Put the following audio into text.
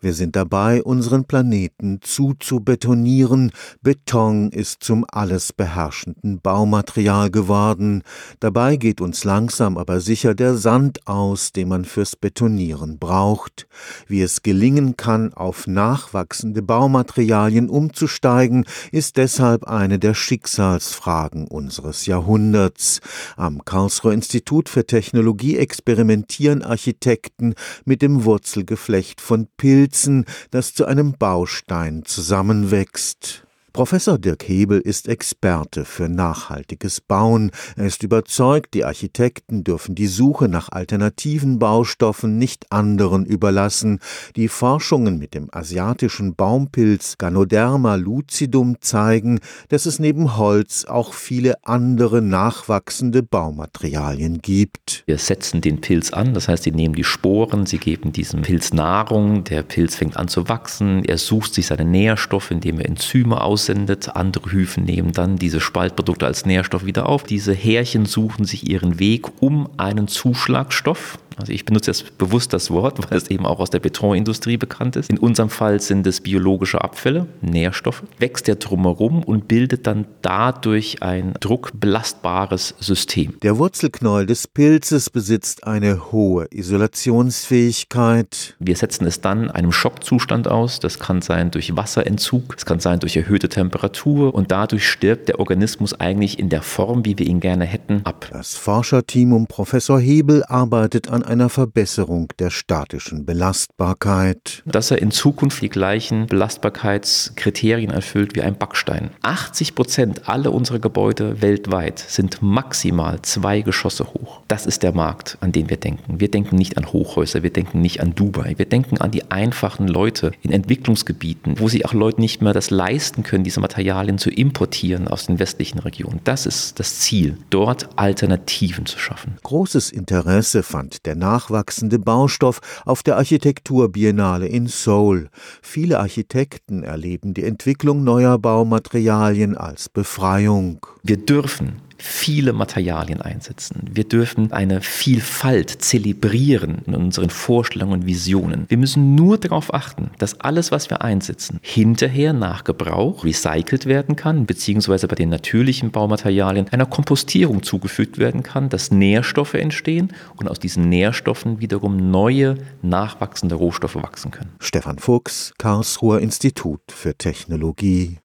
Wir sind dabei, unseren Planeten zuzubetonieren. Beton ist zum alles beherrschenden Baumaterial geworden. Dabei geht uns langsam aber sicher der Sand aus, den man fürs Betonieren braucht. Wie es gelingen kann, auf nachwachsende Baumaterialien umzusteigen, ist deshalb eine der Schicksalsfragen unseres Jahrhunderts. Am Karlsruher Institut für Technologie experimentieren Architekten mit dem Wurzelgeflecht von Pilzen Pilzen, das zu einem Baustein zusammenwächst. Professor Dirk Hebel ist Experte für nachhaltiges Bauen. Er ist überzeugt, die Architekten dürfen die Suche nach alternativen Baustoffen nicht anderen überlassen. Die Forschungen mit dem asiatischen Baumpilz Ganoderma lucidum zeigen, dass es neben Holz auch viele andere nachwachsende Baumaterialien gibt. Wir setzen den Pilz an, das heißt, sie nehmen die Sporen, sie geben diesem Pilz Nahrung, der Pilz fängt an zu wachsen, er sucht sich seine Nährstoffe, indem er Enzyme aus aussendet. Andere Hyphen nehmen dann diese Spaltprodukte als Nährstoff wieder auf. Diese Härchen suchen sich ihren Weg um einen Zuschlagstoff, also ich benutze jetzt bewusst das Wort, weil es eben auch aus der Betonindustrie bekannt ist. In unserem Fall sind es biologische Abfälle, Nährstoffe. Wächst der drumherum und bildet dann dadurch ein druckbelastbares System. Der Wurzelknäuel des Pilzes besitzt eine hohe Isolationsfähigkeit. Wir setzen es dann einem Schockzustand aus. Das kann sein durch Wasserentzug, es kann sein durch erhöhte Temperatur und dadurch stirbt der Organismus eigentlich in der Form, wie wir ihn gerne hätten, ab. Das Forscherteam um Professor Hebel arbeitet an einer Verbesserung der statischen Belastbarkeit. Dass er in Zukunft die gleichen Belastbarkeitskriterien erfüllt wie ein Backstein. 80 Prozent aller unserer Gebäude weltweit sind maximal zwei Geschosse hoch. Das ist der Markt, an den wir denken. Wir denken nicht an Hochhäuser, wir denken nicht an Dubai, wir denken an die einfachen Leute in Entwicklungsgebieten, wo sich auch Leute nicht mehr das leisten können, diese Materialien zu importieren aus den westlichen Regionen. Das ist das Ziel, dort Alternativen zu schaffen. Großes Interesse fand der nachwachsende Baustoff auf der Architekturbiennale in Seoul. Viele Architekten erleben die Entwicklung neuer Baumaterialien als Befreiung. Wir dürfen viele Materialien einsetzen. Wir dürfen eine Vielfalt zelebrieren in unseren Vorstellungen und Visionen. Wir müssen nur darauf achten, dass alles, was wir einsetzen, hinterher nach Gebrauch recycelt werden kann, beziehungsweise bei den natürlichen Baumaterialien einer Kompostierung zugefügt werden kann, dass Nährstoffe entstehen und aus diesen Nährstoffen wiederum neue, nachwachsende Rohstoffe wachsen können. Stefan Fuchs, Karlsruher Institut für Technologie